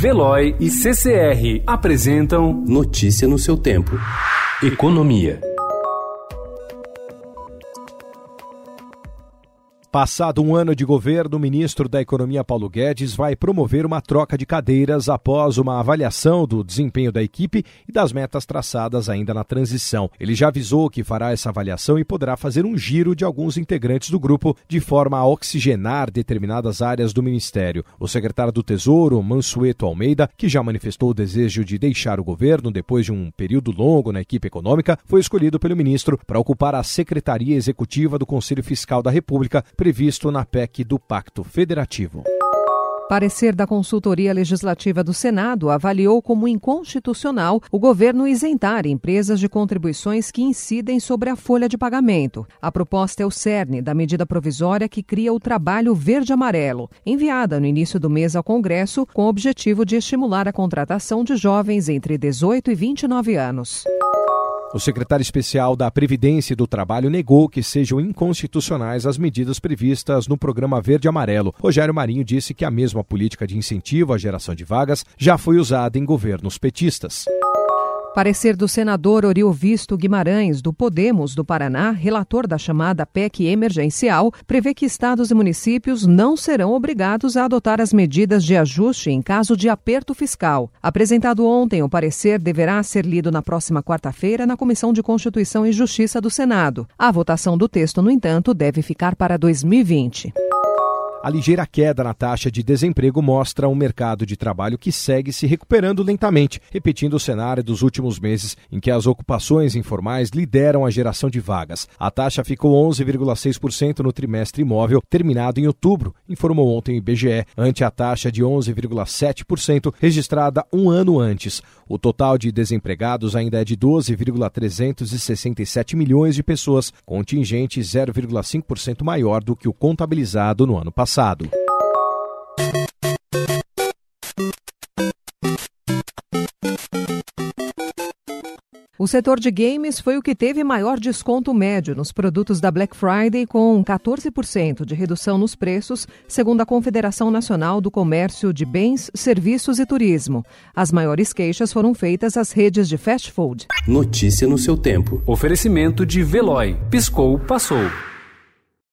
Veloy e CCR apresentam Notícia no seu tempo. Economia. Passado um ano de governo, o ministro da Economia Paulo Guedes vai promover uma troca de cadeiras após uma avaliação do desempenho da equipe e das metas traçadas ainda na transição. Ele já avisou que fará essa avaliação e poderá fazer um giro de alguns integrantes do grupo de forma a oxigenar determinadas áreas do ministério. O secretário do Tesouro, Mansueto Almeida, que já manifestou o desejo de deixar o governo depois de um período longo na equipe econômica, foi escolhido pelo ministro para ocupar a Secretaria Executiva do Conselho Fiscal da República previsto na PEC do Pacto Federativo. Parecer da Consultoria Legislativa do Senado avaliou como inconstitucional o governo isentar empresas de contribuições que incidem sobre a folha de pagamento. A proposta é o cerne da medida provisória que cria o trabalho verde-amarelo, enviada no início do mês ao Congresso com o objetivo de estimular a contratação de jovens entre 18 e 29 anos. O secretário especial da Previdência e do Trabalho negou que sejam inconstitucionais as medidas previstas no programa Verde Amarelo. Rogério Marinho disse que a mesma política de incentivo à geração de vagas já foi usada em governos petistas. Parecer do senador Visto Guimarães, do Podemos do Paraná, relator da chamada PEC emergencial, prevê que estados e municípios não serão obrigados a adotar as medidas de ajuste em caso de aperto fiscal. Apresentado ontem, o parecer deverá ser lido na próxima quarta-feira na Comissão de Constituição e Justiça do Senado. A votação do texto, no entanto, deve ficar para 2020. A ligeira queda na taxa de desemprego mostra um mercado de trabalho que segue se recuperando lentamente, repetindo o cenário dos últimos meses em que as ocupações informais lideram a geração de vagas. A taxa ficou 11,6% no trimestre imóvel terminado em outubro, informou ontem o IBGE, ante a taxa de 11,7% registrada um ano antes. O total de desempregados ainda é de 12,367 milhões de pessoas, contingente 0,5% maior do que o contabilizado no ano passado passado. O setor de games foi o que teve maior desconto médio nos produtos da Black Friday, com 14% de redução nos preços, segundo a Confederação Nacional do Comércio de Bens, Serviços e Turismo. As maiores queixas foram feitas às redes de fast food. Notícia no seu tempo. Oferecimento de Veloy. Piscou, passou.